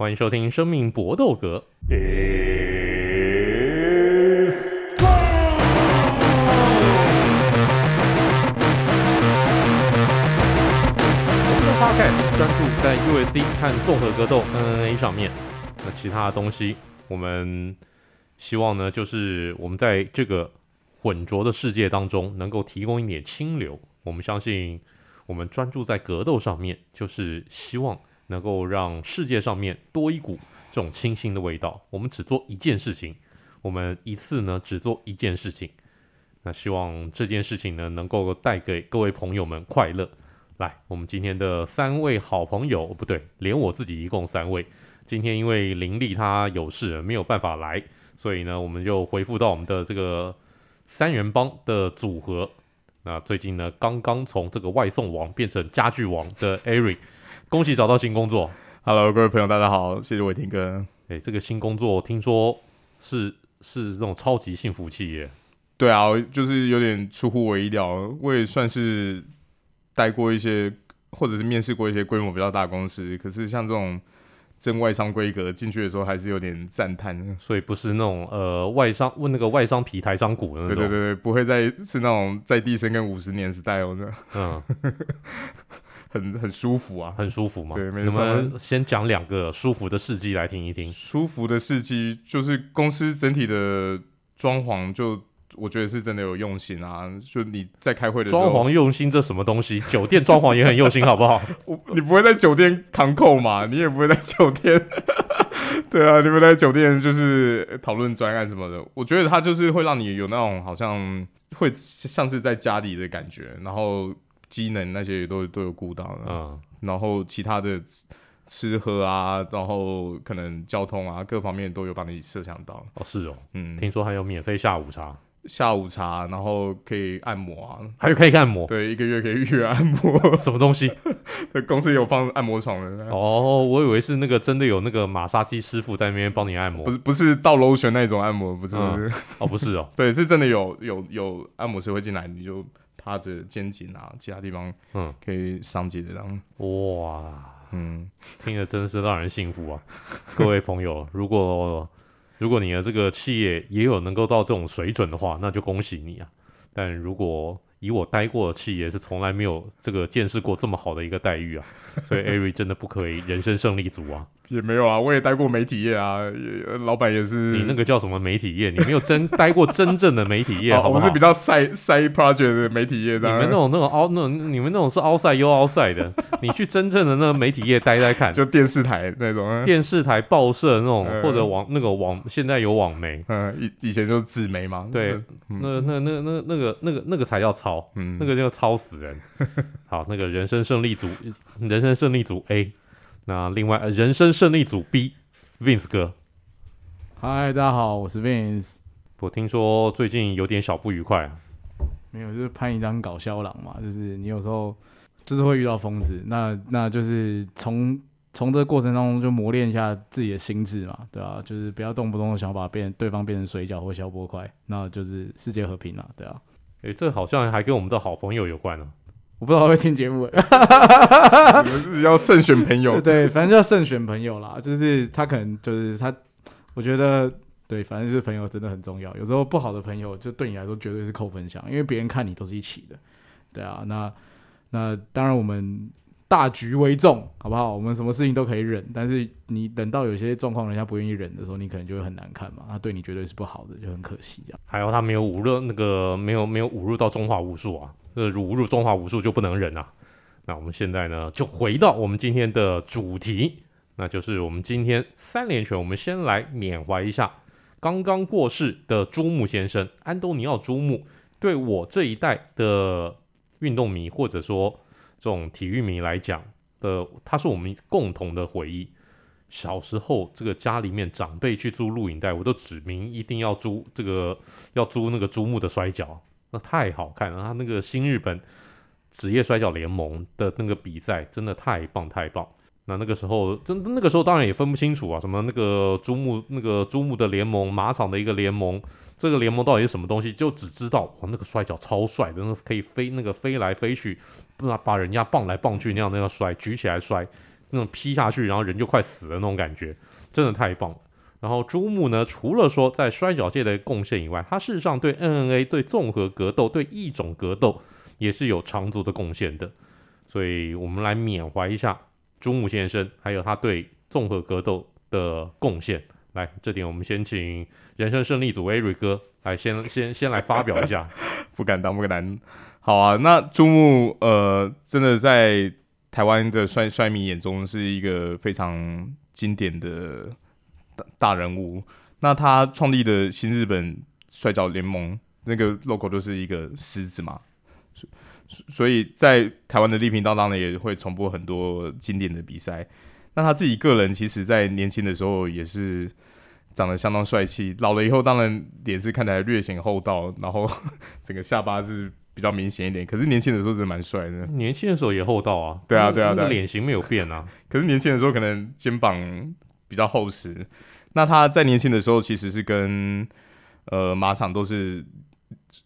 欢迎收听《生命搏斗格》。我们的 Podcast 专注在 UFC 和综合格斗 NNA 上面，那其他的东西，我们希望呢，就是我们在这个混浊的世界当中，能够提供一点清流。我们相信，我们专注在格斗上面，就是希望能够让世界上面多一股。这种清新的味道，我们只做一件事情，我们一次呢只做一件事情，那希望这件事情呢能够带给各位朋友们快乐。来，我们今天的三位好朋友，不对，连我自己一共三位。今天因为林立他有事没有办法来，所以呢我们就回复到我们的这个三人帮的组合。那最近呢刚刚从这个外送王变成家具王的 Eric，恭喜找到新工作。Hello，各位朋友，大家好，谢谢伟霆哥。哎、欸，这个新工作听说是是这种超级幸福企业。对啊，就是有点出乎我意料。我也算是待过一些，或者是面试过一些规模比较大的公司，可是像这种真外商规格进去的时候，还是有点赞叹。所以不是那种呃外商问那个外商皮台商股的那种。对对对，不会再是那种在地生跟五十年时代哦。嗯。很很舒服啊，很舒服嘛。对，没错。我们先讲两个舒服的事迹来听一听。舒服的事迹就是公司整体的装潢，就我觉得是真的有用心啊。就你在开会的时候，装潢用心这什么东西？酒店装潢也很用心，好不好？我你不会在酒店扛扣嘛？你也不会在酒店。对啊，你们在酒店就是讨论专案什么的。我觉得它就是会让你有那种好像会像是在家里的感觉，然后。机能那些也都都有顾到的，嗯，然后其他的吃喝啊，然后可能交通啊，各方面都有帮你设想到。哦，是哦，嗯，听说还有免费下午茶，下午茶，然后可以按摩啊，还有可以按摩，对，一个月可以预约按摩，什么东西？公司有放按摩床的。哦，我以为是那个真的有那个马杀鸡师傅在那边帮你按摩，不是不是倒螺旋那种按摩，不是不是，嗯、哦不是哦，对，是真的有有有按摩师会进来，你就。趴着肩颈啊，其他地方嗯可以伤及的这样哇，嗯，听着真是让人幸福啊！各位朋友，如果如果你的这个企业也有能够到这种水准的话，那就恭喜你啊！但如果以我待过的企业是从来没有这个见识过这么好的一个待遇啊，所以艾瑞真的不可以人生胜利组啊。也没有啊，我也待过媒体业啊，也老板也是。你那个叫什么媒体业？你没有真待过真正的媒体业？我们是比较 side side project 的媒体业的。你们那种那种凹那种，你们那种是 outside 又 outside 的。你去真正的那个媒体业待待看，就电视台那种，电视台报社那种，嗯、或者网那个网，现在有网媒。嗯，以以前就是纸媒嘛。对，嗯、那那那那那个那个那个才叫抄，嗯，那个叫抄死人。好，那个人生胜利组，人生胜利组 A，那另外人生胜利组 B。Vince 哥，嗨，大家好，我是 Vince。我听说最近有点小不愉快啊。没有，就是拍一张搞笑郎嘛，就是你有时候就是会遇到疯子，那那就是从从这个过程当中就磨练一下自己的心智嘛，对啊，就是不要动不动的想把变对方变成水饺或小波块，那就是世界和平了，对啊。诶、欸，这好像还跟我们的好朋友有关呢、啊。我不知道会听节目，你们是要慎选朋友，对，反正要慎选朋友啦。就是他可能就是他，我觉得对，反正就是朋友真的很重要。有时候不好的朋友，就对你来说绝对是扣分项，因为别人看你都是一起的，对啊。那那当然我们大局为重，好不好？我们什么事情都可以忍，但是你等到有些状况人家不愿意忍的时候，你可能就会很难看嘛。他对你绝对是不好的，就很可惜这样。还有他没有侮辱那个没有没有侮辱到中华武术啊。这侮辱中华武术就不能忍啊！那我们现在呢，就回到我们今天的主题，那就是我们今天三连拳。我们先来缅怀一下刚刚过世的朱木先生安东尼奥朱木。对我这一代的运动迷或者说这种体育迷来讲的，他是我们共同的回忆。小时候，这个家里面长辈去租录影带，我都指明一定要租这个，要租那个珠木的摔角。那太好看了，他那个新日本职业摔角联盟的那个比赛真的太棒太棒。那那个时候，真那个时候当然也分不清楚啊，什么那个珠木那个珠木的联盟，马场的一个联盟，这个联盟到底是什么东西？就只知道哇，那个摔跤超帅的，那可以飞那个飞来飞去，不把把人家棒来棒去那样那样摔，举起来摔。那种劈下去，然后人就快死了那种感觉，真的太棒了。然后朱木呢，除了说在摔跤界的贡献以外，他事实上对 NNA、对综合格斗、对异种格斗也是有长足的贡献的。所以我们来缅怀一下朱木先生，还有他对综合格斗的贡献。来，这点我们先请人生胜利组 Eric 哥来先先先来发表一下。不敢当，不敢当。好啊，那猪木呃，真的在台湾的摔摔迷眼中是一个非常经典的大大人物。那他创立的新日本摔角联盟那个 logo 就是一个狮子嘛，所以在台湾的立频道当然也会重播很多经典的比赛。那他自己个人其实，在年轻的时候也是长得相当帅气，老了以后当然脸是看起来略显厚道，然后 整个下巴是比较明显一点。可是年轻的时候真的蛮帅的。年轻的时候也厚道啊。对啊，对啊，对啊，脸型没有变啊。可是年轻的时候可能肩膀比较厚实。那他在年轻的时候其实是跟呃马场都是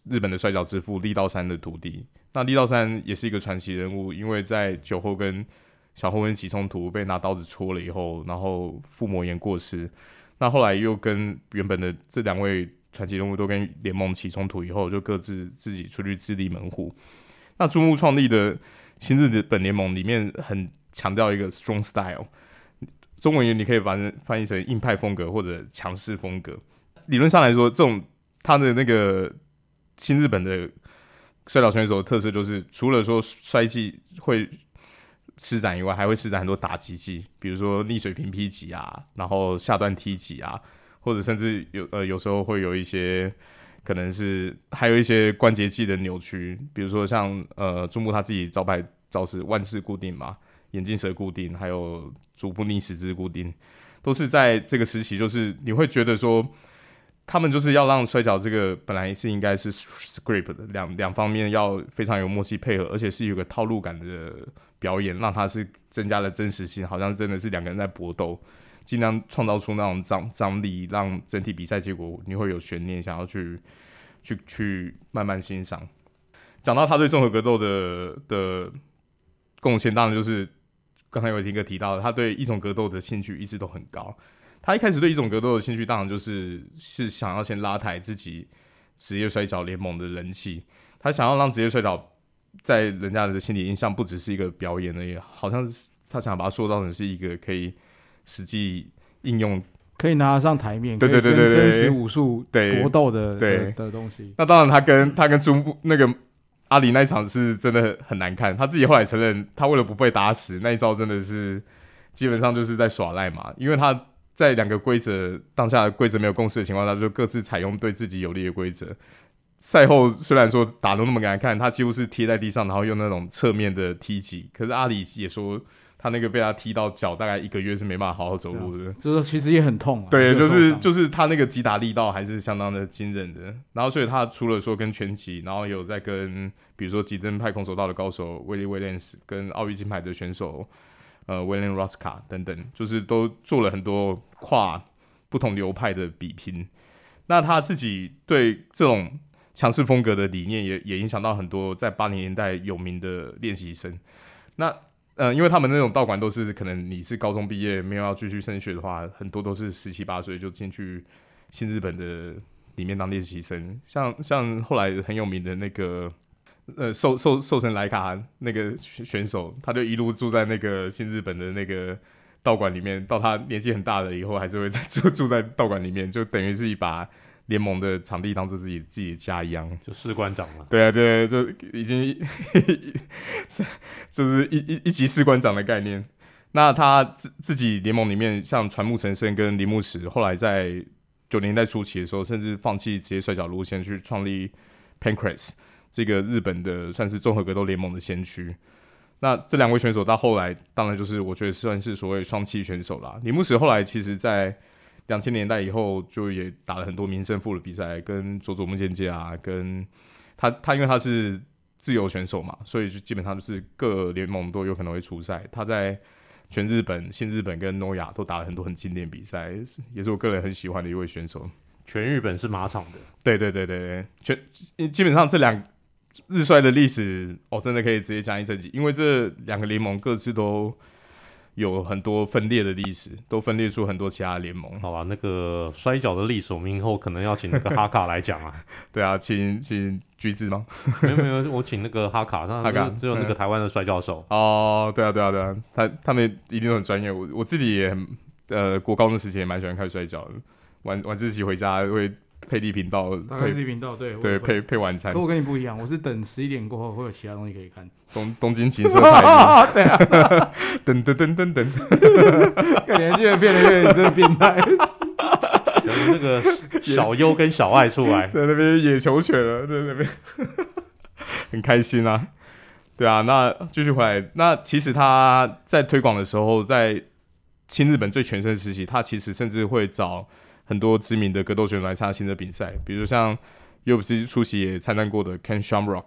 日本的摔跤之父力道山的徒弟。那力道山也是一个传奇人物，因为在酒后跟小混混起冲突，被拿刀子戳了以后，然后腹膜炎过世。那后来又跟原本的这两位传奇人物都跟联盟起冲突以后，就各自自己出去自立门户。那猪木创立的新日本联盟里面很强调一个 strong style，中文言你可以翻翻译成硬派风格或者强势风格。理论上来说，这种他的那个新日本的摔角选手的特色就是，除了说摔技会。施展以外，还会施展很多打击技，比如说逆水平劈击啊，然后下段踢击啊，或者甚至有呃有时候会有一些可能是还有一些关节技的扭曲，比如说像呃猪木他自己招牌招式万式固定嘛，眼镜蛇固定，还有足部逆十字固定，都是在这个时期，就是你会觉得说。他们就是要让摔跤这个本来是应该是 script 的两两方面要非常有默契配合，而且是有个套路感的表演，让它是增加了真实性，好像真的是两个人在搏斗，尽量创造出那种张张力，让整体比赛结果你会有悬念，想要去去去慢慢欣赏。讲到他对综合格斗的的贡献，当然就是刚才有听哥提到，他对异种格斗的兴趣一直都很高。他一开始对一种格斗的兴趣，当然就是是想要先拉抬自己职业摔角联盟的人气。他想要让职业摔角在人家的心理印象不只是一个表演而已，好像是他想把它塑造成是一个可以实际应用、可以拿上台面、对对对对真实武术对搏斗的对的，的东西。那当然，他跟他跟中部那个阿里那一场是真的很难看。他自己后来承认，他为了不被打死，那一招真的是基本上就是在耍赖嘛，因为他。在两个规则当下规则没有共识的情况下，就各自采用对自己有利的规则。赛后虽然说打得那么难看，他几乎是贴在地上，然后用那种侧面的踢击。可是阿里也说，他那个被他踢到脚，大概一个月是没办法好好走路的。所以说其实也很痛啊。对，就是就是他那个击打力道还是相当的惊人的。然后所以他除了说跟拳击，然后有在跟比如说极真派空手道的高手威利威廉斯，跟奥运金牌的选手。呃，William Roska 等等，就是都做了很多跨不同流派的比拼。那他自己对这种强势风格的理念，也也影响到很多在八零年代有名的练习生。那呃，因为他们那种道馆都是可能你是高中毕业没有要继续升学的话，很多都是十七八岁就进去新日本的里面当练习生。像像后来很有名的那个。呃，瘦瘦瘦成莱卡那个选手，他就一路住在那个新日本的那个道馆里面，到他年纪很大了以后，还是会在 住住在道馆里面，就等于是一把联盟的场地当做自己自己的家一样，就士官长嘛。对啊，对啊，就已经 就是一一一级士官长的概念。那他自自己联盟里面，像传木成生跟铃木史，后来在九零年代初期的时候，甚至放弃职业摔角路线，去创立 Pancrase。这个日本的算是综合格斗联盟的先驱，那这两位选手到后来，当然就是我觉得算是所谓双栖选手啦。铃木史后来其实，在两千年代以后，就也打了很多名胜负的比赛，跟佐佐木健介啊，跟他他因为他是自由选手嘛，所以就基本上就是各联盟都有可能会出赛。他在全日本、新日本跟诺亚都打了很多很经典比赛，也是我个人很喜欢的一位选手。全日本是马场的，对对对对对，全基本上这两。日摔的历史哦，真的可以直接讲一整集，因为这两个联盟各自都有很多分裂的历史，都分裂出很多其他联盟。好吧，那个摔跤的历史，我们以后可能要请那个哈卡来讲啊。对啊，请请橘子吗？没有没有，我请那个哈卡，那哈卡只有那个台湾的摔跤手。哦，对啊对啊对啊，他他们一定都很专业。我我自己也很呃，国高中时期也蛮喜欢看摔跤的，晚晚自习回家会。配地频道，配地频道，对对，配配晚餐。可我跟你不一样，我是等十一点过后会有其他东西可以看。东东京情色台，对啊，噔噔噔噔噔，看年轻人变得有点真的变态。那个小优跟小爱出来，在那边野球犬了，在那边 很开心啊。对啊，那继续回来，那其实他在推广的时候，在新日本最全盛时期，他其实甚至会找。很多知名的格斗选手来参加新的比赛，比如像 UFC 出席也参战过的 Ken Shamrock，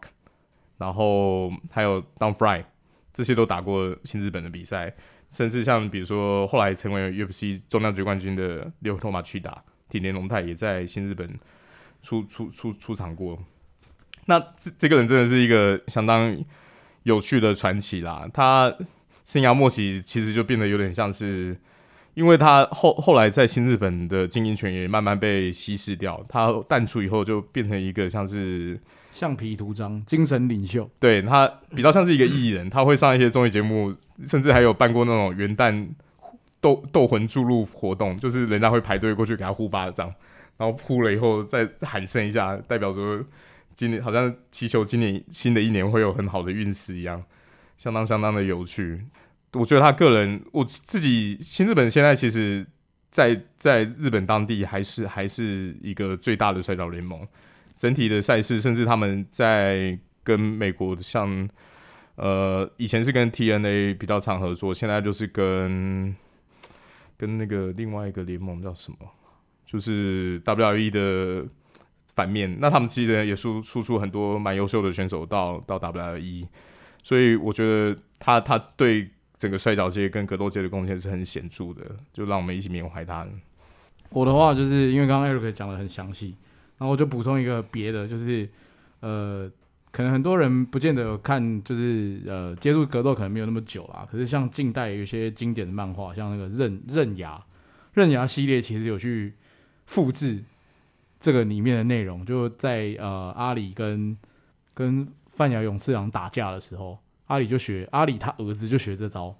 然后还有 Don Fry，这些都打过新日本的比赛，甚至像比如说后来成为 UFC 重量级冠军的 Ryoto Machida 町田龙太也在新日本出出出出场过。那这这个人真的是一个相当有趣的传奇啦，他生涯末期其实就变得有点像是。因为他后后来在新日本的经营权也慢慢被稀释掉，他淡出以后就变成一个像是橡皮图章、精神领袖。对，他比较像是一个艺人，他会上一些综艺节目，甚至还有办过那种元旦斗斗魂注入活动，就是人家会排队过去给他呼巴掌，然后呼了以后再喊声一下，代表说今年好像祈求今年新的一年会有很好的运势一样，相当相当的有趣。我觉得他个人，我自己新日本现在其实在，在日本当地还是还是一个最大的摔角联盟，整体的赛事，甚至他们在跟美国像呃以前是跟 TNA 比较常合作，现在就是跟跟那个另外一个联盟叫什么，就是 WWE 的反面，那他们其实也输输出很多蛮优秀的选手到到 WWE，所以我觉得他他对。整个摔角界跟格斗界的贡献是很显著的，就让我们一起缅怀他。我的话就是因为刚刚 Eric 讲的很详细，然后我就补充一个别的，就是呃，可能很多人不见得有看，就是呃，接触格斗可能没有那么久啦。可是像近代有一些经典的漫画，像那个刃刃牙刃牙系列，其实有去复制这个里面的内容，就在呃阿里跟跟范雅勇次郎打架的时候。阿里就学阿里，他儿子就学这招，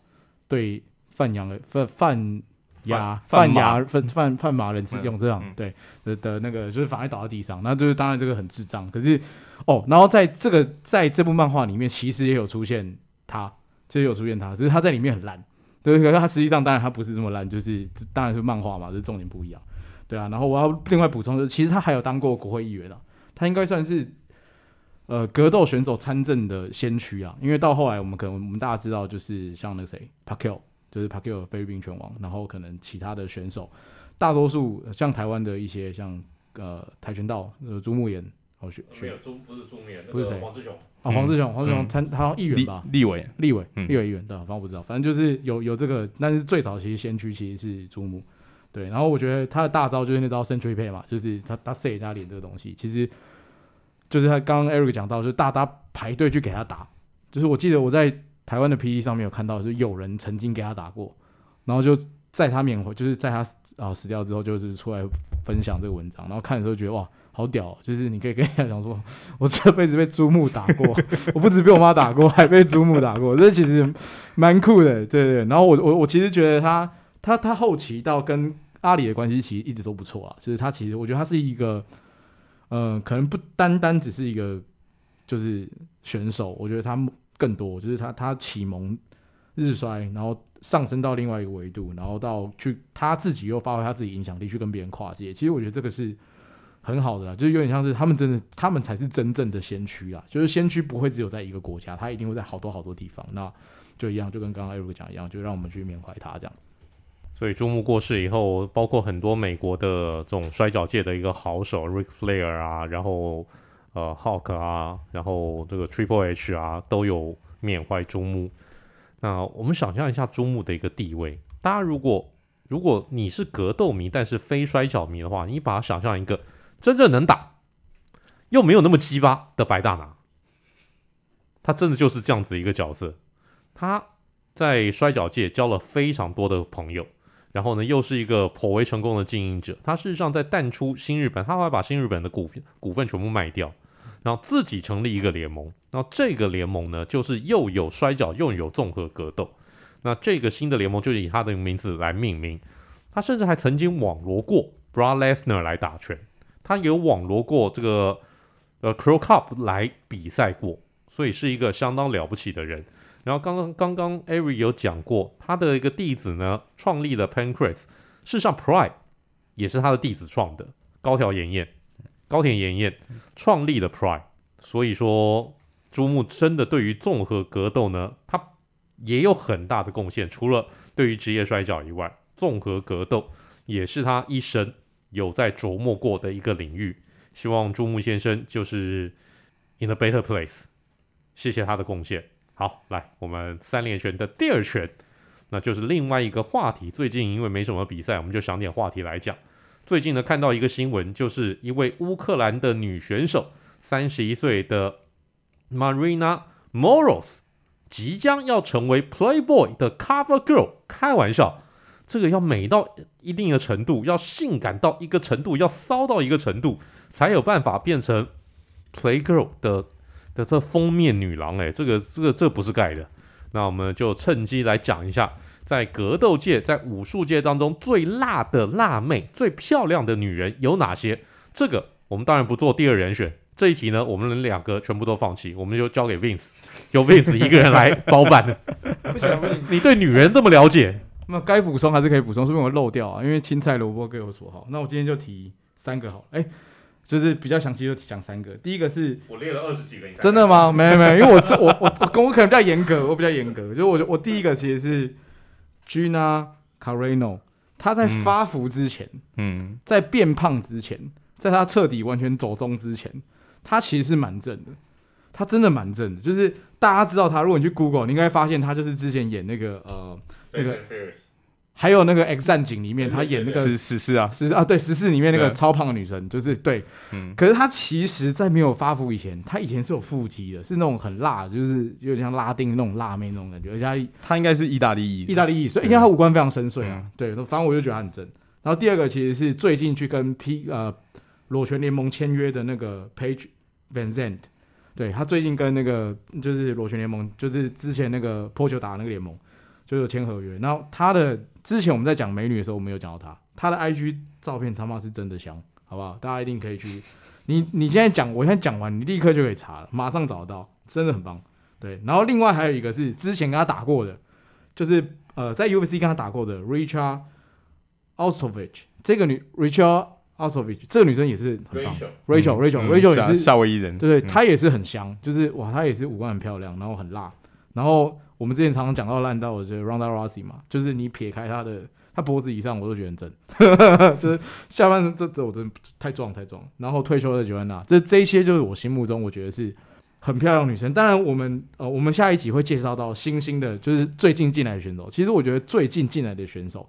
对范阳的范范牙范牙范范范马人是用这样、嗯、对的的那个，就是反而倒在地上，那就是当然这个很智障。可是哦，然后在这个在这部漫画里面，其实也有出现他，其实有出现他，只是他在里面很烂。对，可是他实际上当然他不是这么烂，就是当然是漫画嘛，就是重点不一样。对啊，然后我要另外补充就是，其实他还有当过国会议员啊，他应该算是。呃，格斗选手参政的先驱啊，因为到后来我们可能我们大家知道，就是像那个谁，Pacquiao，就是 Pacquiao 菲律宾拳王，然后可能其他的选手，大多数像台湾的一些像呃跆拳道，呃朱木炎，哦学学没有朱不是朱木炎，不是谁？黄志雄。啊黄志雄黄志雄参他议员吧？立委。立委立委议员对，反正我不知道，反正就是有有这个，但是最早其实先驱其实是朱木，对，然后我觉得他的大招就是那招 Century Pay 嘛，就是他他射人家脸这个东西，其实。就是他刚刚 Eric 讲到，就是大家排队去给他打。就是我记得我在台湾的 PD 上面有看到，就是有人曾经给他打过，然后就在他缅怀，就是在他啊死掉之后，就是出来分享这个文章，然后看的时候觉得哇，好屌！就是你可以跟人家讲说，我这辈子被猪木打过，我不止被我妈打过，还被猪木打过，这其实蛮酷的，对对。然后我我我其实觉得他他他后期到跟阿里的关系其实一直都不错啊，就是他其实我觉得他是一个。呃，可能不单单只是一个就是选手，我觉得他更多就是他他启蒙日衰，然后上升到另外一个维度，然后到去他自己又发挥他自己影响力去跟别人跨界。其实我觉得这个是很好的啦，就是有点像是他们真的，他们才是真正的先驱啊！就是先驱不会只有在一个国家，他一定会在好多好多地方。那就一样，就跟刚刚艾瑞讲一样，就让我们去缅怀他这样。所以朱木过世以后，包括很多美国的这种摔角界的一个好手 Rick Flair 啊，然后呃 Hulk 啊，然后这个 Triple H 啊，都有缅怀朱木。那我们想象一下朱木的一个地位，大家如果如果你是格斗迷，但是非摔角迷的话，你把它想象一个真正能打又没有那么鸡巴的白大拿，他真的就是这样子一个角色，他。在摔角界交了非常多的朋友，然后呢，又是一个颇为成功的经营者。他事实上在淡出新日本，他会把新日本的股股份全部卖掉，然后自己成立一个联盟。然后这个联盟呢，就是又有摔角又有综合格斗。那这个新的联盟就以他的名字来命名。他甚至还曾经网罗过 Brock Lesnar 来打拳，他有网罗过这个呃 Crow Cup 来比赛过，所以是一个相当了不起的人。然后刚刚刚刚 Ari 有讲过，他的一个弟子呢创立了 Pancrase，事实上 Pride 也是他的弟子创的，高桥延彦、高田延彦创立了 Pride，所以说朱木真的对于综合格斗呢，他也有很大的贡献，除了对于职业摔角以外。综合格斗也是他一生有在琢磨过的一个领域，希望朱木先生就是 in a better place，谢谢他的贡献。好，来我们三连拳的第二拳，那就是另外一个话题。最近因为没什么比赛，我们就想点话题来讲。最近呢，看到一个新闻，就是一位乌克兰的女选手，三十一岁的 Marina Moros，即将要成为 Playboy 的 Cover Girl，开玩笑。这个要美到一定的程度，要性感到一个程度，要骚到一个程度，才有办法变成 Playgirl 的的这封面女郎。哎，这个这个这个不是盖的。那我们就趁机来讲一下，在格斗界、在武术界当中最辣的辣妹、最漂亮的女人有哪些？这个我们当然不做第二人选。这一题呢，我们两个全部都放弃，我们就交给 Vince，由 Vince 一个人来包办。不行不行，你对女人这么了解。那该补充还是可以补充，是不是我漏掉啊？因为青菜萝卜各有所好。那我今天就提三个好，哎，就是比较详细就讲三个。第一个是，我列了二十几个，真的吗？没有没有，因为我我我我我可能比较严格，我比较严格。就我我第一个其实是 Gina Carano，他在发福之前，嗯，在变胖之前，在他彻底完全走中之前，他其实是蛮正的，他真的蛮正的。就是大家知道他，如果你去 Google，你应该发现他就是之前演那个呃。那个，还有那个《X 战警》里面，他演那个十十四啊，十四啊，对，十四里面那个超胖的女生，就是对，嗯。可是她其实，在没有发福以前，她以前是有腹肌的，是那种很辣，就是有点像拉丁那种辣妹那种感觉。而且她她应该是意大利裔，意大利裔，所以因为她五官非常深邃啊。对，反正我就觉得他很正。然后第二个其实是最近去跟 P 呃裸拳联盟签约的那个 Paige VanZant，对，他最近跟那个就是裸拳联盟，就是之前那个破球打的那个联盟。就有签合约，然后他的之前我们在讲美女的时候，我没有讲到她，她的 IG 照片他妈是真的香，好不好？大家一定可以去，你你现在讲，我现在讲完，你立刻就可以查了，马上找得到，真的很棒。对，然后另外还有一个是之前跟他打过的，就是呃在 UFC 跟他打过的 Richard Ostovich 这个女 Richard Ostovich 这个女生也是很棒，Rachel。Rachel Rachel 也是夏威夷人，对对，她也是很香，就是哇，她也是五官很漂亮，然后很辣，然后。我们之前常常讲到烂到，我觉得 Ronda Rousey 嘛，就是你撇开他的，他脖子以上我都觉得很正，就是下半身这这我真的太壮太壮。然后退休的 Joanna，这这些就是我心目中我觉得是很漂亮女生。当然我们呃我们下一集会介绍到新兴的，就是最近进来的选手。其实我觉得最近进来的选手。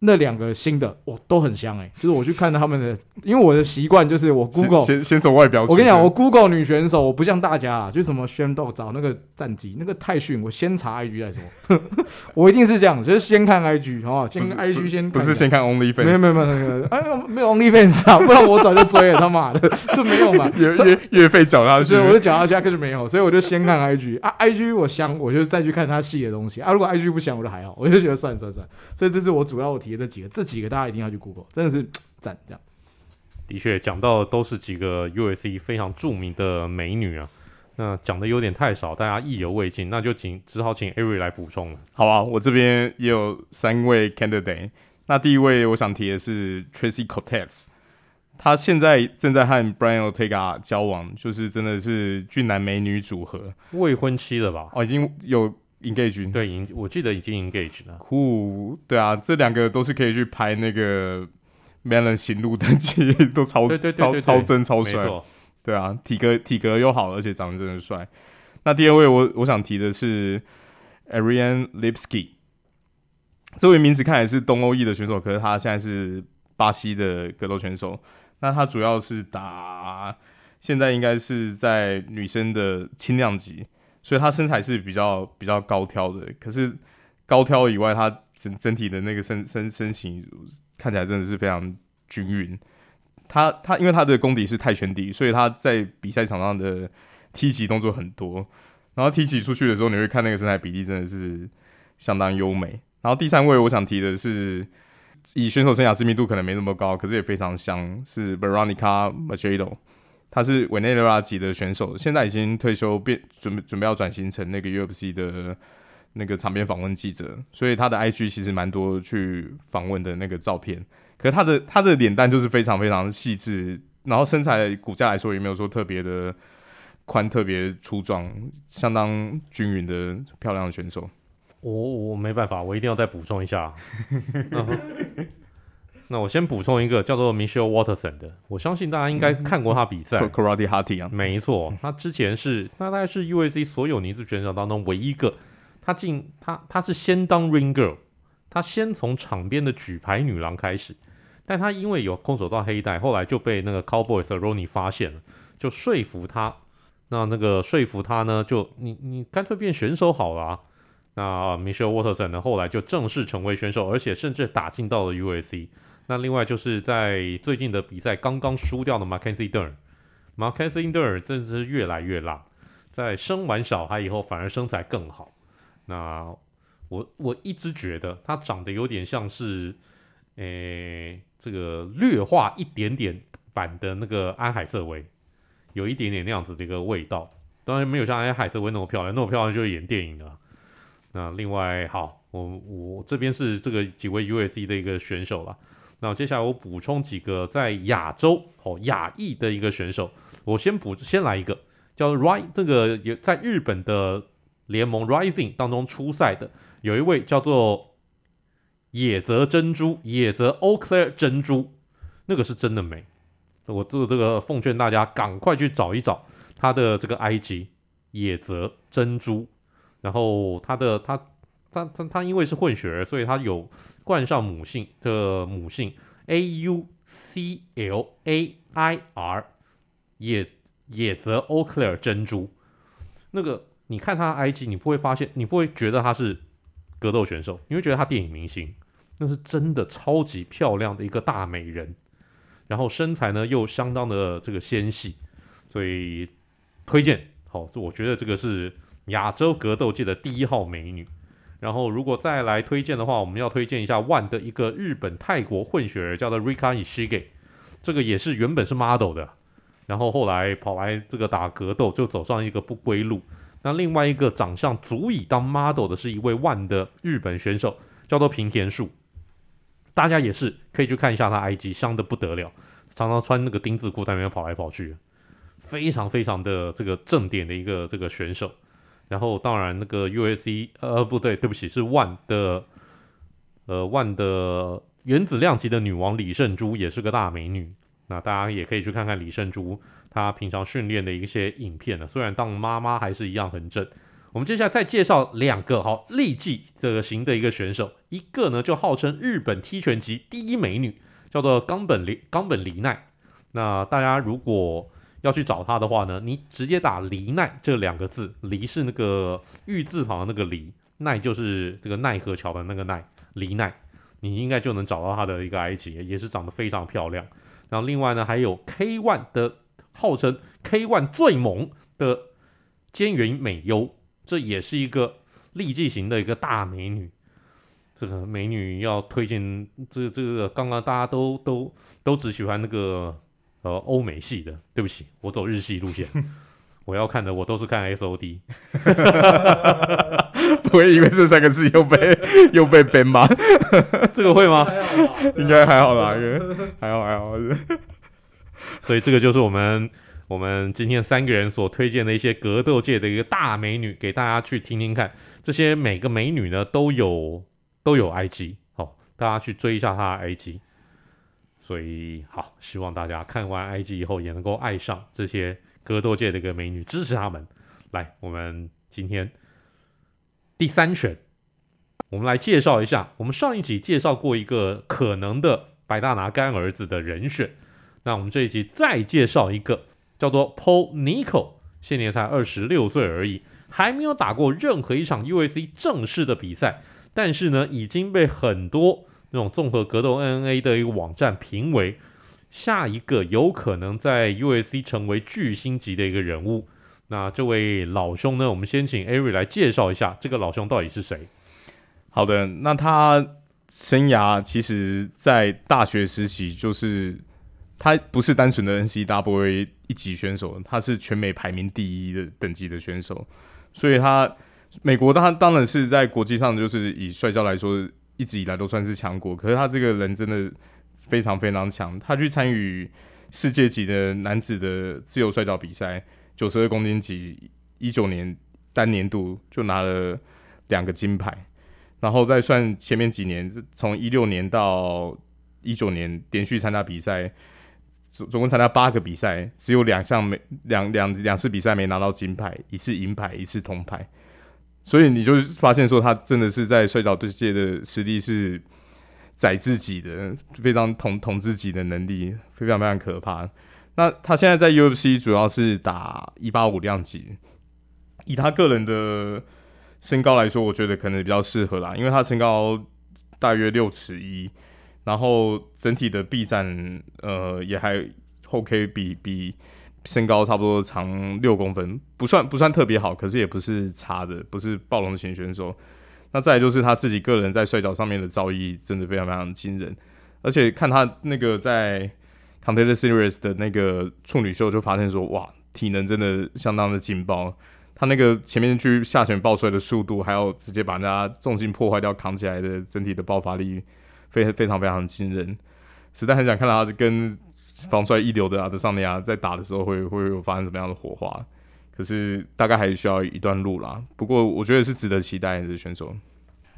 那两个新的哇都很香哎、欸，就是我去看他们的，因为我的习惯就是我 Google 先先从外表，我跟你讲，我 Google 女选手，我不像大家啊，就什么宣豆找那个战绩，那个泰训，我先查 IG 再说，我一定是这样，就是先看 IG 好不好？先 IG 先看不是先看 OnlyFans，没有没有没有那个，哎没有 OnlyFans 啊，不然我早就追了 他妈的就没有嘛，月月月费缴下去，所以我就缴下去，可是没有，所以我就先看 IG 啊，IG 我香，我就再去看他细的东西。啊，如果 IG 不香，我就还好，我就觉得算了算了算。了，所以这是我主要我提的这几个，这几个。大家一定要去 Google，真的是赞这样。的确，讲到的都是几个 USC 非常著名的美女啊。那讲的有点太少，大家意犹未尽，那就请只好请 Ari 来补充了。好啊，我这边也有三位 candidate。那第一位我想提的是 Tracy Cortez，她现在正在和 Brian Ortega 交往，就是真的是俊男美女组合，未婚妻了吧？哦，已经有。Engage 对，已我记得已经 engage 了。酷，对啊，这两个都是可以去拍那个《Melon 行路登记》，都超超超真超帅。对啊，体格体格又好，而且长得真的帅。那第二位我我想提的是 Ariane Lipsky，这位名字看来是东欧裔的选手，可是他现在是巴西的格斗选手。那他主要是打，现在应该是在女生的轻量级。所以他身材是比较比较高挑的。可是高挑以外，他整整体的那个身身身形看起来真的是非常均匀。他他因为他的功底是泰拳底，所以他在比赛场上的踢起动作很多。然后踢起出去的时候，你会看那个身材比例真的是相当优美。然后第三位我想提的是，以选手生涯知名度可能没那么高，可是也非常香，是 Veronica Machado。他是委内瑞拉籍的选手，现在已经退休，变准备准备要转型成那个 UFC 的那个场边访问记者。所以他的 IG 其实蛮多去访问的那个照片。可是他的他的脸蛋就是非常非常细致，然后身材骨架来说也没有说特别的。宽特别粗壮，相当均匀的漂亮的选手。我我没办法，我一定要再补充一下。那我先补充一个叫做 Michelle Waterson 的，我相信大家应该看过他比赛。Karate Hottie 啊，没错，他之前是他大概是 UAC 所有女子选手当中唯一一个，他进他他是先当 Ring Girl，他先从场边的举牌女郎开始，但他因为有空手道黑带，后来就被那个 Cowboy Cerrone 发现了，就说服他。那那个说服他呢，就你你干脆变选手好了啊。那 Michelle Waterson 呢，后来就正式成为选手，而且甚至打进到了 UFC。那另外就是在最近的比赛刚刚输掉的 Mackenzie Dern，Mackenzie Dern 真是越来越辣，在生完小孩以后反而身材更好。那我我一直觉得他长得有点像是，诶、这个略化一点点版的那个安海瑟薇。有一点点那样子的一个味道，当然没有像安海瑟薇那么漂亮，那么漂亮就是演电影的。那另外，好，我我这边是这个几位 U.S.C 的一个选手了。那接下来我补充几个在亚洲哦亚裔的一个选手，我先补先来一个叫 Rise 这个有在日本的联盟 Rising 当中出赛的，有一位叫做野泽珍珠，野泽 Oclair 珍珠，那个是真的美。我这这个奉劝大家赶快去找一找他的这个 IG 野泽珍珠，然后他的他他他他因为是混血儿，所以他有冠上母姓的母姓 A U C L A I R 野野泽欧克尔珍珠。那个你看他 IG，你不会发现，你不会觉得他是格斗选手，你会觉得他电影明星，那是真的超级漂亮的一个大美人。然后身材呢又相当的这个纤细，所以推荐好，我觉得这个是亚洲格斗界的第一号美女。然后如果再来推荐的话，我们要推荐一下 ONE 的一个日本泰国混血儿，叫做 Rika Ishige，这个也是原本是 model 的，然后后来跑来这个打格斗，就走上一个不归路。那另外一个长相足以当 model 的是一位 ONE 的日本选手，叫做平田树。大家也是可以去看一下他 IG，香的不得了，常常穿那个丁字裤在那边跑来跑去，非常非常的这个正点的一个这个选手。然后当然那个 U.S.C. 呃不对，对不起是 ONE 的呃 ONE 的原子量级的女王李胜珠也是个大美女。那大家也可以去看看李胜珠她平常训练的一些影片呢，虽然当妈妈还是一样很正。我们接下来再介绍两个好立技这个型的一个选手，一个呢就号称日本踢拳级第一美女，叫做冈本里冈本里奈。那大家如果要去找她的话呢，你直接打黎奈这两个字，黎是那个玉字旁的那个黎，奈就是这个奈何桥的那个奈，黎奈，你应该就能找到她的一个 IG，也是长得非常漂亮。然后另外呢还有 K ONE 的号称 K ONE 最猛的菅原美优。这也是一个励志型的一个大美女，这个美女要推荐这、这个刚刚大家都都都只喜欢那个呃欧美系的，对不起，我走日系路线，我要看的我都是看 SOD，不会因为这三个字又被 又被 ban 吗？这个会吗？应该还好啦，还好还好，所以这个就是我们。我们今天三个人所推荐的一些格斗界的一个大美女，给大家去听听看。这些每个美女呢都有都有 IG，好，大家去追一下她的 IG。所以好，希望大家看完 IG 以后也能够爱上这些格斗界的一个美女，支持她们。来，我们今天第三选，我们来介绍一下。我们上一集介绍过一个可能的白大拿干儿子的人选，那我们这一集再介绍一个。叫做 Paul Nico，现年才二十六岁而已。还没有打过任何一场 UFC 正式的比赛，但是呢，已经被很多那种综合格斗 NNA 的一个网站评为下一个有可能在 UFC 成为巨星级的一个人物。那这位老兄呢，我们先请 Ari 来介绍一下这个老兄到底是谁。好的，那他生涯其实，在大学时期就是。他不是单纯的 NCAA 一级选手，他是全美排名第一的等级的选手，所以他美国他当然是在国际上就是以摔跤来说，一直以来都算是强国。可是他这个人真的非常非常强，他去参与世界级的男子的自由摔跤比赛，九十二公斤级，一九年单年度就拿了两个金牌，然后再算前面几年，从一六年到一九年连续参加比赛。总总共参加八个比赛，只有两项没两两两次比赛没拿到金牌，一次银牌，一次铜牌。所以你就发现说，他真的是在摔角对界的实力是宰自己的，非常统统自己的能力，非常非常可怕。那他现在在 UFC 主要是打一八五量级，以他个人的身高来说，我觉得可能比较适合啦，因为他身高大约六尺一。然后整体的臂展，呃，也还 OK，比比身高差不多长六公分，不算不算特别好，可是也不是差的，不是暴龙型选手。那再就是他自己个人在摔角上面的造诣真的非常非常惊人，而且看他那个在 Contender Series 的那个处女秀，就发现说，哇，体能真的相当的劲爆。他那个前面去下旋抱摔的速度，还有直接把人家重心破坏掉扛起来的整体的爆发力。非非常非常惊人，实在很想看到他跟防摔一流的阿德桑尼亚在打的时候会会有发生什么样的火花，可是大概还需要一段路啦。不过我觉得是值得期待的选手。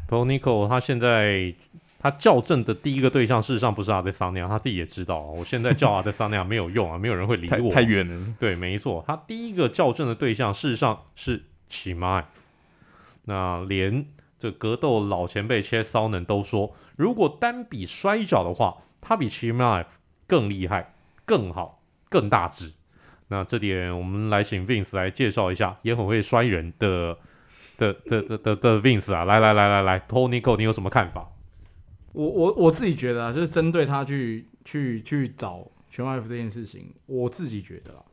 Paul Nico 他现在他校正的第一个对象事实上不是阿德桑尼亚，他自己也知道，我现在叫阿德桑尼亚没有用啊，没有人会理我，太远了。对，没错，他第一个校正的对象事实上是奇迈，那连这格斗老前辈 Chael Sonnen 都说。如果单比摔跤的话，他比 Chimaev 更厉害、更好、更大只。那这点我们来请 Vince 来介绍一下，也很会摔人的的的的的的 Vince 啊，来来来来来，Tony Cole，你有什么看法？我我我自己觉得啊，就是针对他去去去找全外服这件事情，我自己觉得啊，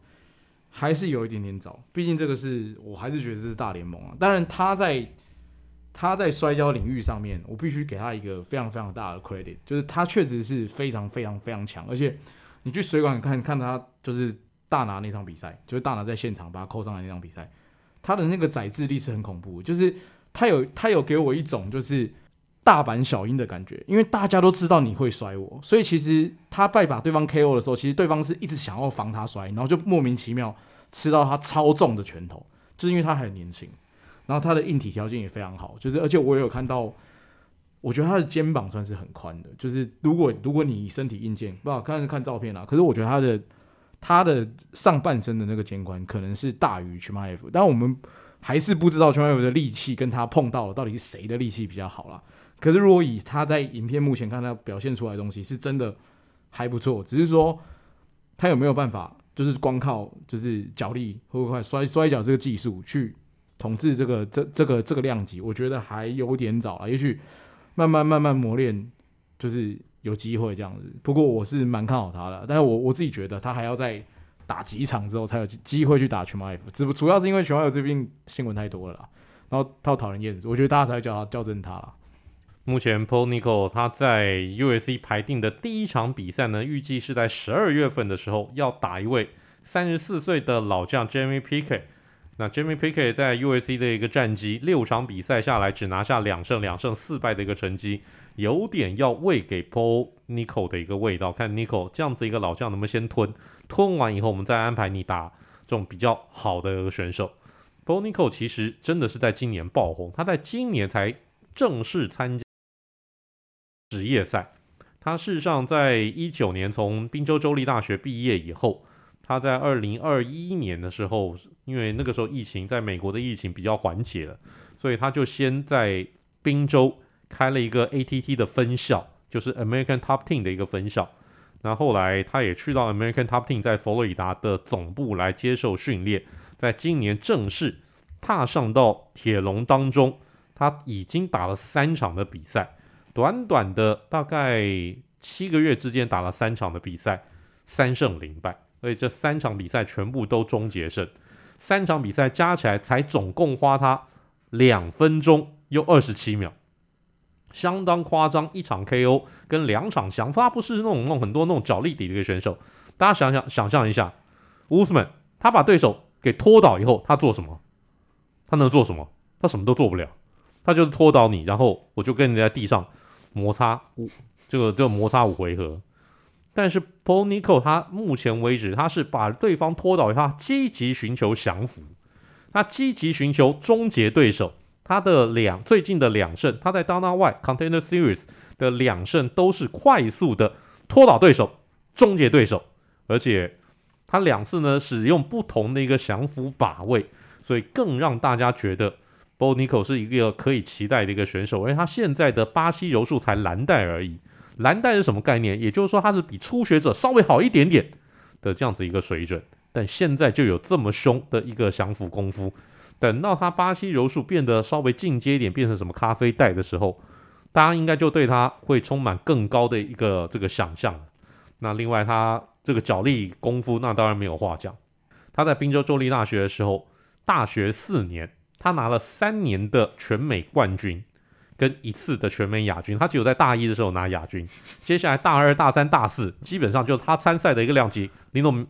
还是有一点点早。毕竟这个是我还是觉得这是大联盟啊。当然他在。他在摔跤领域上面，我必须给他一个非常非常大的 credit，就是他确实是非常非常非常强，而且你去水管看看他，就是大拿那场比赛，就是大拿在现场把他扣上来那场比赛，他的那个宰制力是很恐怖，就是他有他有给我一种就是大阪小樱的感觉，因为大家都知道你会摔我，所以其实他败把对方 KO 的时候，其实对方是一直想要防他摔，然后就莫名其妙吃到他超重的拳头，就是因为他很年轻。然后他的硬体条件也非常好，就是而且我也有看到，我觉得他的肩膀算是很宽的，就是如果如果你身体硬件，不好看是看照片啦，可是我觉得他的他的上半身的那个肩宽可能是大于 Chimaev，但我们还是不知道 Chimaev 的力气跟他碰到了到底是谁的力气比较好啦。可是如果以他在影片目前看他表现出来的东西，是真的还不错，只是说他有没有办法，就是光靠就是脚力或者摔摔跤这个技术去。统治这个这这个这个量级，我觉得还有点早啊。也许慢慢慢慢磨练，就是有机会这样子。不过我是蛮看好他的，但是我我自己觉得他还要再打几场之后才有机会去打全马 F。只不主要是因为全马 F 这边新闻太多了啦，然后他讨人厌，我觉得大家才会叫他校正他了。目前 Paul Nico 他在 USC 排定的第一场比赛呢，预计是在十二月份的时候要打一位三十四岁的老将 Jamie Picket。那 Jimmy Pickett 在 U.S.C 的一个战绩，六场比赛下来只拿下两胜两胜四败的一个成绩，有点要喂给 Paul Nico 的一个味道。看 Nico 这样子一个老将能不能先吞，吞完以后我们再安排你打这种比较好的选手。Paul Nico 其实真的是在今年爆红，他在今年才正式参加职业赛。他事实上在一九年从宾州州立大学毕业以后。他在二零二一年的时候，因为那个时候疫情在美国的疫情比较缓解了，所以他就先在宾州开了一个 ATT 的分校，就是 American Top Team 的一个分校。那后来他也去到 American Top Team 在佛罗里达的总部来接受训练，在今年正式踏上到铁笼当中，他已经打了三场的比赛，短短的大概七个月之间打了三场的比赛，三胜零败，所以这三场比赛全部都终结胜，三场比赛加起来才总共花他两分钟又二十七秒，相当夸张，一场 KO 跟两场降服，他不是那种那种很多那种脚力底的一个选手，大家想想想象一下，乌斯曼他把对手给拖倒以后，他做什么？他能做什么？他什么都做不了，他就是拖倒你，然后我就跟你在地上摩擦五，这个就摩擦五回合。但是 Paul n i c o 他目前为止，他是把对方拖倒，他积极寻求降服，他积极寻求终结对手。他的两最近的两胜，他在 Dana White Contender Series 的两胜都是快速的拖倒对手、终结对手，而且他两次呢使用不同的一个降服把位。所以更让大家觉得 b o n i c o 是一个可以期待的一个选手，而且他现在的巴西柔术才蓝带而已。蓝带是什么概念？也就是说他是比初学者稍微好一点点的这样子一个水准，但现在就有这么凶的一个降服功夫。等到他巴西柔术变得稍微进阶一点，变成什么咖啡带的时候，大家应该就对他会充满更高的一个这个想象。那另外他这个脚力功夫，那当然没有话讲。他在宾州州立大学的时候。大学四年，他拿了三年的全美冠军，跟一次的全美亚军。他只有在大一的时候拿亚军。接下来大二、大三、大四，基本上就是他参赛的一个量级。林总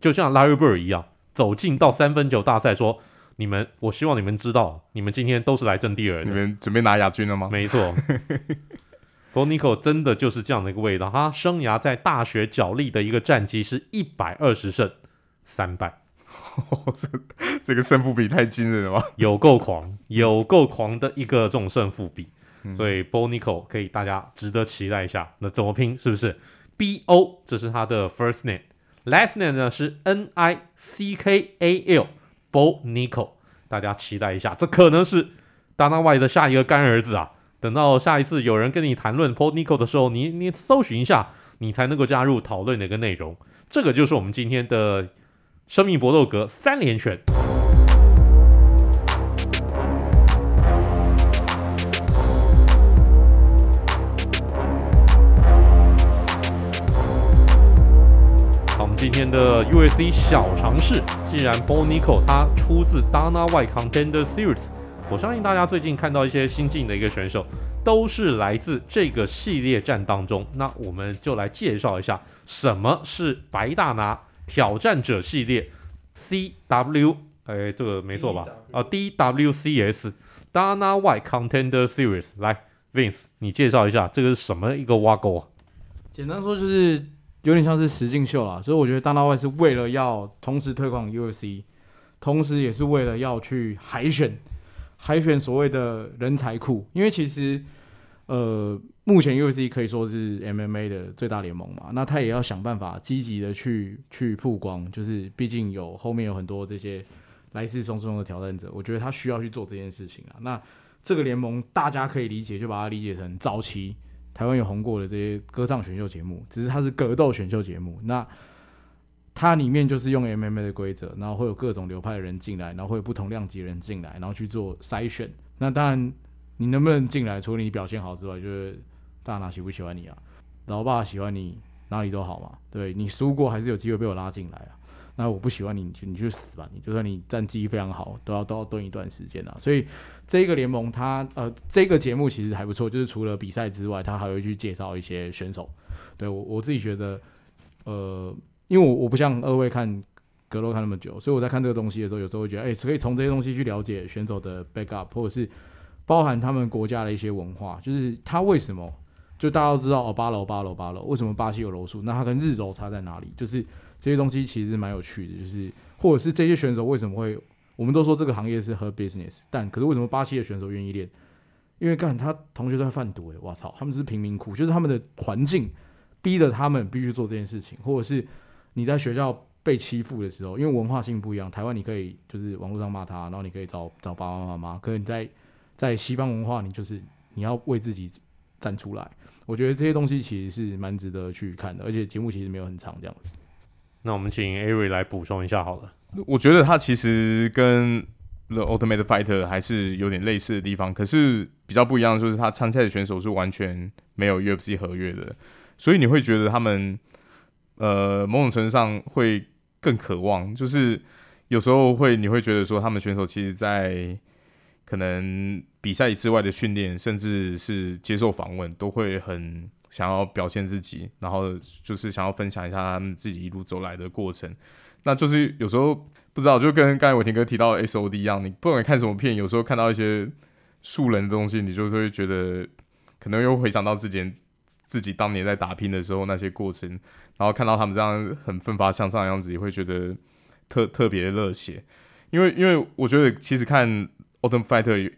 就像 Larry Bird 一样，走进到三分球大赛，说：“你们，我希望你们知道，你们今天都是来争第二的。”你们准备拿亚军了吗？没错，Bo Nickal 真的就是这样的一个味道。他生涯在大学角力的一个战绩是一百二十胜三败。哦、这这个胜负比太惊人了吧？有够狂，有够狂的一个这种胜负比，嗯、所以 Bo Nickal 可以大家值得期待一下。那怎么拼？是不是 B O？这是他的 first name，last name 呢是 N I C K A L，Bo Nickal，大家期待一下，这可能是 Dana White 的下一个干儿子啊！等到下一次有人跟你谈论 Bo Nickal 的时候，你你搜寻一下，你才能够加入讨论的一个内容。这个就是我们今天的。生命搏斗格三连拳。好，我们今天的 UFC 小尝试，既然 Bo Nickal 他出自 Dana White Contender Series，我相信大家最近看到一些新进的一个选手，都是来自这个系列战当中。那我们就来介绍一下什么是白大拿。挑战者系列，CW，哎，这个没错吧？啊，DWCS，Dana White Contender Series，来，Vince，你介绍一下这个是什么一个挖沟啊？简单说就是有点像是实境秀啦，所以我觉得 Dana White 是为了要同时推广 UFC，同时也是为了要去海选，海选所谓的人才库，因为其实，呃。目前 UFC 可以说是 MMA 的最大联盟嘛，那他也要想办法积极的去去曝光，就是毕竟有后面有很多这些来势汹汹的挑战者，我觉得他需要去做这件事情啊。那这个联盟大家可以理解，就把它理解成早期台湾有红过的这些歌唱选秀节目，只是它是格斗选秀节目。那它里面就是用 MMA 的规则，然后会有各种流派的人进来，然后会有不同量级的人进来，然后去做筛选。那当然你能不能进来，除了你表现好之外，就是。大拿喜不喜欢你啊？老爸喜欢你，哪里都好嘛。对，你输过还是有机会被我拉进来啊。那我不喜欢你，你就你去死吧！你就算你战绩非常好，都要都要蹲一段时间啊。所以这个联盟它呃这个节目其实还不错，就是除了比赛之外，它还会去介绍一些选手。对我我自己觉得，呃，因为我我不像二位看格斗看那么久，所以我在看这个东西的时候，有时候会觉得，哎、可以从这些东西去了解选手的 backup，或者是包含他们国家的一些文化，就是他为什么。就大家都知道哦，巴柔巴柔巴柔，为什么巴西有柔术？那它跟日柔差在哪里？就是这些东西其实蛮有趣的，就是或者是这些选手为什么会？我们都说这个行业是和 business，但可是为什么巴西的选手愿意练？因为干他同学在贩毒诶，我操，他们是贫民窟，就是他们的环境逼得他们必须做这件事情，或者是你在学校被欺负的时候，因为文化性不一样，台湾你可以就是网络上骂他，然后你可以找找爸爸妈妈，可是你在在西方文化，你就是你要为自己站出来。我觉得这些东西其实是蛮值得去看的，而且节目其实没有很长这样子。那我们请 Ari 来补充一下好了。我觉得他其实跟 The Ultimate Fighter 还是有点类似的地方，可是比较不一样，就是他参赛的选手是完全没有 UFC 合约的，所以你会觉得他们呃某种程度上会更渴望，就是有时候会你会觉得说他们选手其实，在可能比赛之外的训练，甚至是接受访问，都会很想要表现自己，然后就是想要分享一下他们自己一路走来的过程。那就是有时候不知道，就跟刚才伟霆哥提到 SOD 一样，你不管看什么片，有时候看到一些素人的东西，你就会觉得可能又回想到自己自己当年在打拼的时候那些过程，然后看到他们这样很奋发向上的样子，也会觉得特特别热血。因为因为我觉得其实看 Ultimate Fighter，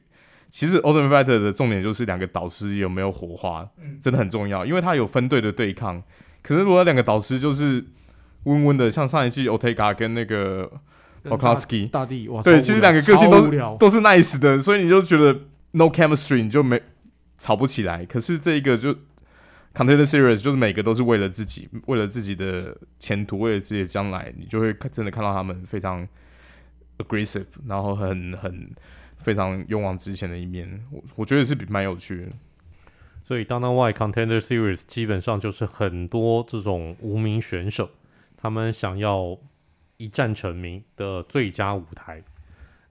其实 Ultimate Fighter 的重点就是两个导师有没有火花，真的很重要，因为他有分队的对抗。可是如果两个导师就是温温的，像上一季 Ortega 跟那个 Volkanovski 大帝，哇，对，其实两个个性都是都是 nice 的，所以你就觉得 no chemistry，你就没吵不起来。可是这一个就 Container Series 就是每个都是为了自己，为了自己的前途，为了自己的将来，你就会真的看到他们非常 aggressive，然后很很非常勇往直前的一面。我我觉得是蛮有趣的。所以 Dana White Contender Series 基本上就是很多这种无名选手。他们想要一战成名的最佳舞台，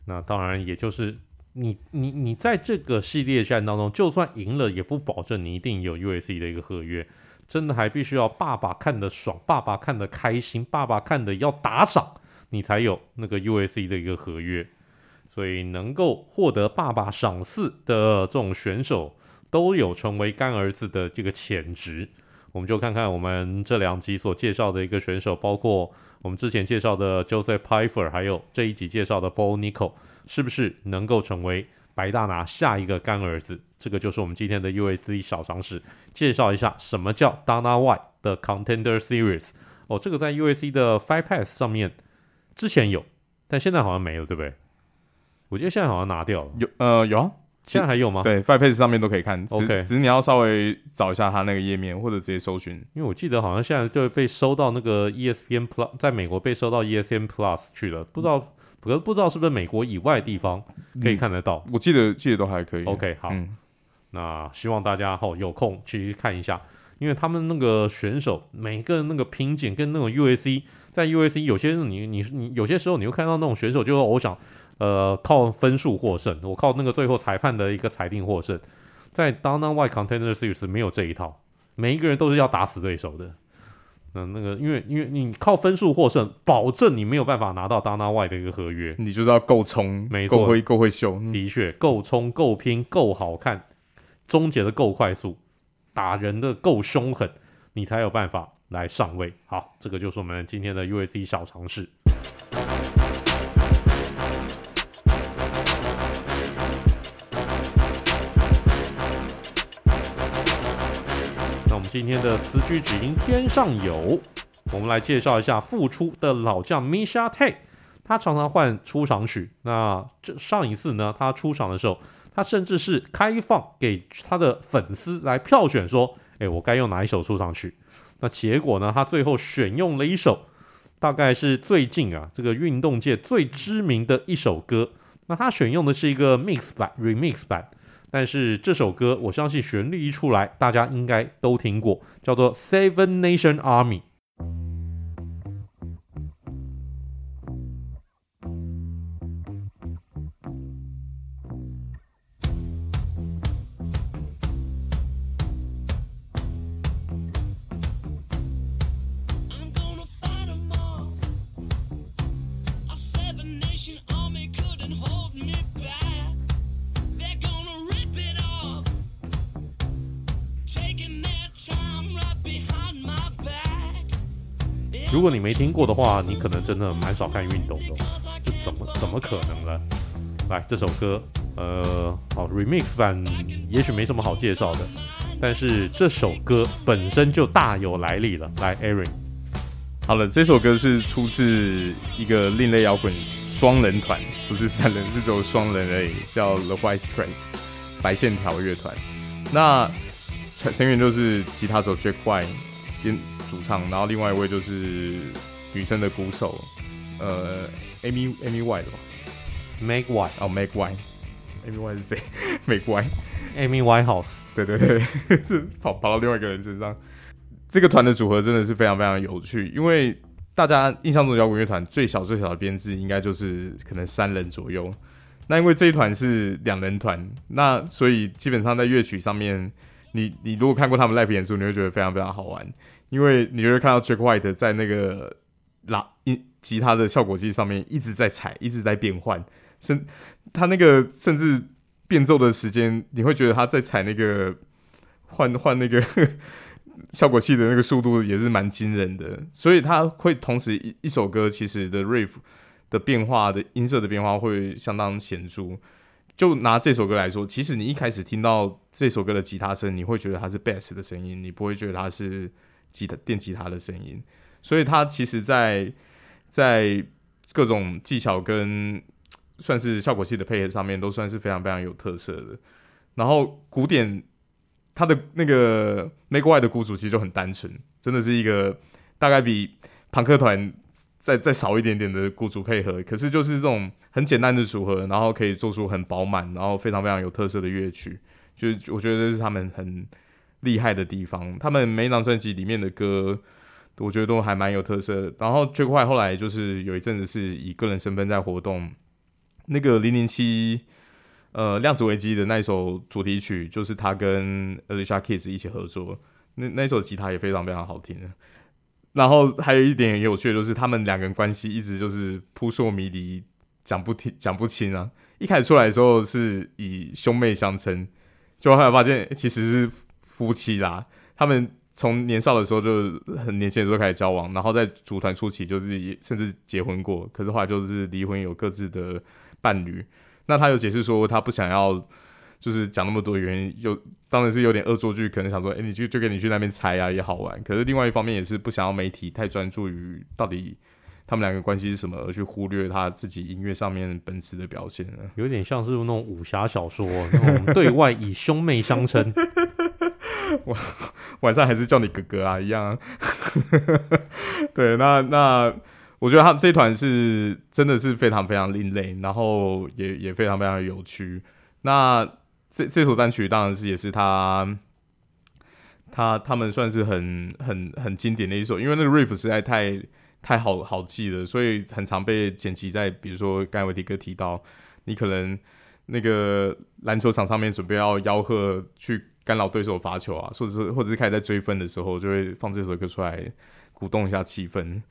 那当然也就是你你你在这个系列战当中，就算赢了，也不保证你一定有 UFC 的一个合约。真的还必须要爸爸看得爽，爸爸看得开心，爸爸看得要打赏，你才有那个 UFC 的一个合约。所以能够获得爸爸赏赐的这种选手，都有成为干儿子的这个潜质。我们就看看我们这两集所介绍的一个选手，包括我们之前介绍的 Joseph Pyfer，还有这一集介绍的 Bo Nicol，是不是能够成为白大拿下一个干儿子？这个就是我们今天的 UFC 小常识，介绍一下什么叫 Dana White 的 Contender Series。哦，这个在 UFC 的 Five Pass 上面之前有，但现在好像没有，对不对？我觉得现在好像拿掉了。有，呃，有啊。现在还有吗？对，Fight Pass 上面都可以看。OK，只是你要稍微找一下它那个页面，或者直接搜寻。因为我记得好像现在就被收到那个 ESPN Plus，在美国被收到 ESPN Plus 去了。不知道，不过不知道是不是美国以外的地方可以看得到。嗯、我记得记得都还可以。OK，好，嗯、那希望大家哦有空去看一下，因为他们那个选手每个那个瓶颈跟那种 UAC 在 UAC 有些你你你有些时候你会看到那种选手，就是我想。呃，靠分数获胜，我靠那个最后裁判的一个裁定获胜，在 Dana White Contender Series 没有这一套，每一个人都是要打死对手的。那那个，因为因为你靠分数获胜，保证你没有办法拿到 Dana White 的一个合约，你就是要够冲，没错，够会够会秀，的确够冲够拼够好看，终结的够快速，打人的够凶狠，你才有办法来上位。好，这个就是我们今天的 UFC 小常识。今天的词曲只应天上有，我们来介绍一下复出的老将 Misha Tay，。他常常换出场曲。那这上一次呢，他出场的时候，他甚至是开放给他的粉丝来票选，说：“诶，我该用哪一首出场曲？”那结果呢，他最后选用了一首，大概是最近啊这个运动界最知名的一首歌。那他选用的是一个 mix 版 remix 版。但是这首歌，我相信旋律一出来，大家应该都听过，叫做《Seven Nation Army》。如果你没听过的话，你可能真的蛮少看运动的，这怎么怎么可能呢？来，这首歌，呃，好，remix 版也许没什么好介绍的，但是这首歌本身就大有来历了。来，Aaron，好了，这首歌是出自一个另类摇滚双人团，不是三人，是只有双人而已，叫 The White Stripe 白线条乐团。那成成员就是吉他手 Jack White 兼主唱，然后另外一位就是女生的鼓手，呃，Amy Amy White 吧。Meg White 哦，Meg White，Amy White 是谁？Meg White，Amy Whitehouse，。对对对，是跑跑到另外一个人身上。这个团的组合真的是非常非常有趣，因为大家印象中摇滚乐团最小最小的编制应该就是可能三人左右。那因为这一团是两人团，那所以基本上在乐曲上面，你你如果看过他们 live 演出，你会觉得非常非常好玩，因为你会看到 Jack White 在那个拉音吉他的效果器上面一直在踩，一直在变换，甚他那个甚至变奏的时间，你会觉得他在踩那个换换那个。效果器的那个速度也是蛮惊人的，所以他会同时一一首歌其实的 riff 的变化的音色的变化会相当显著。就拿这首歌来说，其实你一开始听到这首歌的吉他声，你会觉得它是 bass 的声音，你不会觉得它是吉他电吉他的声音。所以它其实在在各种技巧跟算是效果器的配合上面，都算是非常非常有特色的。然后古典。他的那个 Meg White 的鼓组其实就很单纯，真的是一个大概比庞克团再再少一点点的鼓组配合，可是就是这种很简单的组合，然后可以做出很饱满，然后非常非常有特色的乐曲，就是我觉得这是他们很厉害的地方。他们每一张专辑里面的歌，我觉得都还蛮有特色。然后 Jack 后来就是有一阵子是以个人身份在活动，那个零零七。呃，量子危机的那一首主题曲，就是他跟 Alicia Keys 一起合作，那那首吉他也非常非常好听。然后还有一点很有趣的，就是他们两个人关系一直就是扑朔迷离，讲不听讲不清啊。一开始出来的时候是以兄妹相称，就后来发现其实是夫妻啦。他们从年少的时候就很年轻的时候开始交往，然后在组团初期就是甚至结婚过，可是后来就是离婚，有各自的伴侣。那他有解释说，他不想要，就是讲那么多原因，有当然是有点恶作剧，可能想说，哎、你就就给你去那边猜啊，也好玩。可是另外一方面也是不想要媒体太专注于到底他们两个关系是什么，而去忽略他自己音乐上面本质的表现。有点像是那种武侠小说，那种对外以兄妹相称，晚晚上还是叫你哥哥啊一样。对，那那。我觉得他这团是真的是非常非常另类，然后也也非常非常有趣。那这这首单曲当然是也是他他他们算是很很很经典的一首，因为那个 riff 实在太太好好记了，所以很常被剪辑在比如说刚才维迪哥提到，你可能那个篮球场上面准备要吆喝去干扰对手罚球啊，或者是或者是开始在追分的时候，就会放这首歌出来鼓动一下气氛。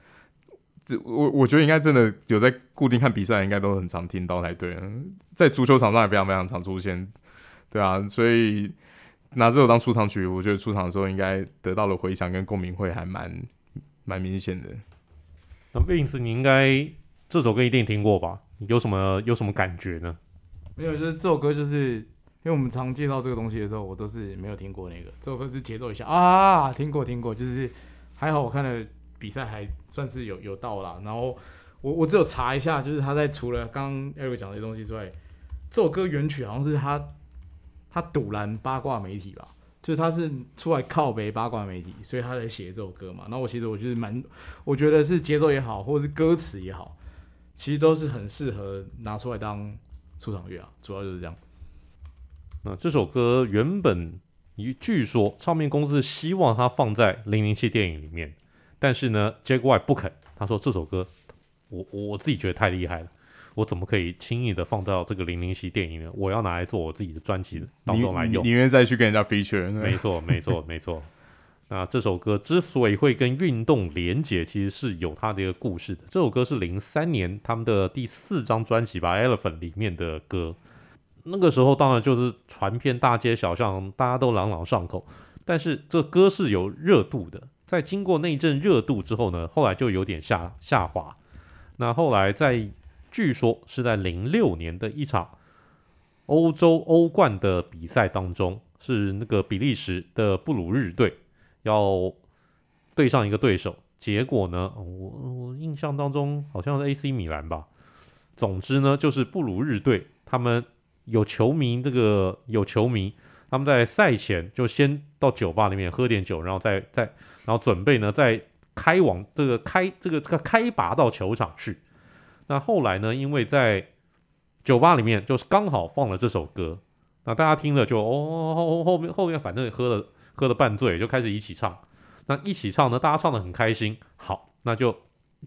这我我觉得应该真的有在固定看比赛，应该都很常听到才对。在足球场上也非常非常常出现，对啊，所以拿这首当出场曲，我觉得出场的时候应该得到的回响跟共鸣会还蛮蛮明显的。那 Vince，你应该这首歌一定听过吧？有什么有什么感觉呢？没有，就是这首歌，就是因为我们常介绍这个东西的时候，我都是没有听过那个。这首歌是节奏一下啊，听过听过，就是还好我看了。比赛还算是有有到啦，然后我我只有查一下，就是他在除了刚刚 Eric 讲的这些东西之外，这首歌原曲好像是他他赌烂八卦媒体吧，就是他是出来靠北八卦媒体，所以他才写这首歌嘛。然后我其实我就是蛮，我觉得是节奏也好，或者是歌词也好，其实都是很适合拿出来当出场乐啊，主要就是这样。那这首歌原本据说唱片公司希望它放在零零七电影里面。但是呢，Jack White 不肯。他说这首歌，我我自己觉得太厉害了，我怎么可以轻易的放到这个零零七电影呢？我要拿来做我自己的专辑当中来用。宁愿再去跟人家 feature。没错，没错，没错。那这首歌之所以会跟运动连结，其实是有它的一个故事的。这首歌是零三年他们的第四张专辑吧，《Elephant》里面的歌。那个时候当然就是传遍大街小巷，大家都朗朗上口。但是这歌是有热度的。在经过那一阵热度之后呢，后来就有点下下滑。那后来在据说是在零六年的一场欧洲欧冠的比赛当中，是那个比利时的布鲁日队要对上一个对手，结果呢，我我印象当中好像是 AC 米兰吧。总之呢，就是布鲁日队他们有球迷，这个有球迷他们在赛前就先到酒吧里面喝点酒，然后再再。然后准备呢，再开往这个开这个这个开拔到球场去。那后来呢，因为在酒吧里面就是刚好放了这首歌，那大家听了就哦后后面后面反正也喝了喝了半醉，就开始一起唱。那一起唱呢，大家唱的很开心。好，那就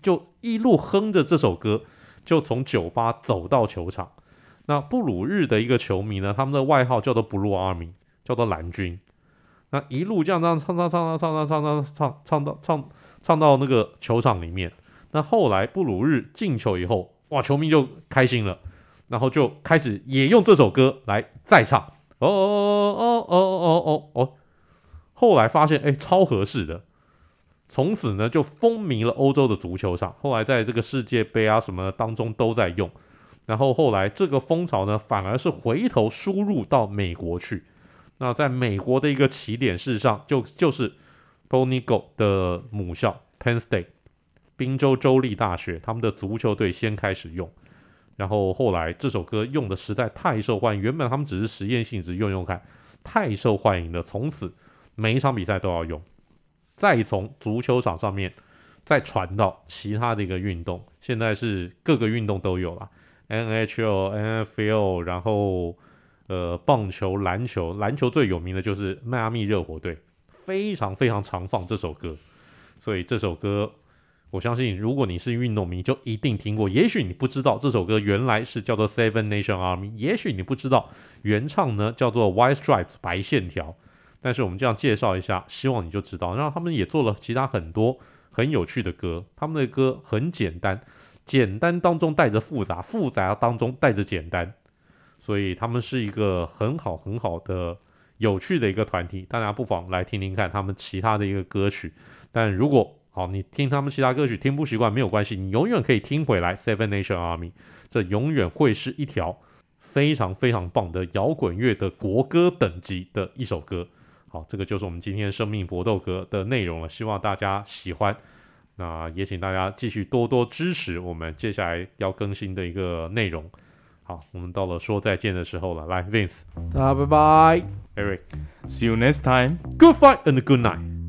就一路哼着这首歌，就从酒吧走到球场。那布鲁日的一个球迷呢，他们的外号叫做 Blue Army，叫做蓝军。那一路这样这样唱唱唱唱唱唱唱唱唱到唱唱到那个球场里面。那后来布鲁日进球以后，哇，球迷就开心了，然后就开始也用这首歌来再唱。哦哦哦哦哦哦哦。后来发现，哎，超合适的。从此呢，就风靡了欧洲的足球场。后来在这个世界杯啊什么当中都在用。然后后来这个风潮呢，反而是回头输入到美国去。那在美国的一个起点，事实上就就是 Paul Nigel 的母校 Penn State 宾州州立大学，他们的足球队先开始用。然后后来这首歌用的实在太受欢迎，原本他们只是实验性质用用看，太受欢迎了，从此每一场比赛都要用。再从足球场上面再传到其他的一个运动，现在是各个运动都有了。NHL、NFL，然后呃，棒球、篮球，篮球最有名的就是迈阿密热火队，非常非常常放这首歌。所以这首歌，我相信如果你是运动迷，就一定听过。也许你不知道这首歌原来是叫做 Seven Nation Army，也许你不知道原唱呢叫做 White Stripes 白线条。但是我们这样介绍一下，希望你就知道。然后他们也做了其他很多很有趣的歌，他们的歌很简单。简单当中带着复杂，复杂当中带着简单，所以他们是一个很好很好的有趣的一个团体。大家不妨来听听看他们其他的一个歌曲。但如果好，你听他们其他歌曲听不习惯没有关系，你永远可以听回来 Seven Nation Army，这永远会是一条非常非常棒的摇滚乐的国歌等级的一首歌。好，这个就是我们今天生命搏斗歌的内容了，希望大家喜欢。那也请大家继续多多支持我们接下来要更新的一个内容。好，我们到了说再见的时候了。来，Vince，大家拜拜。Eric，See you next time. Good fight and good night.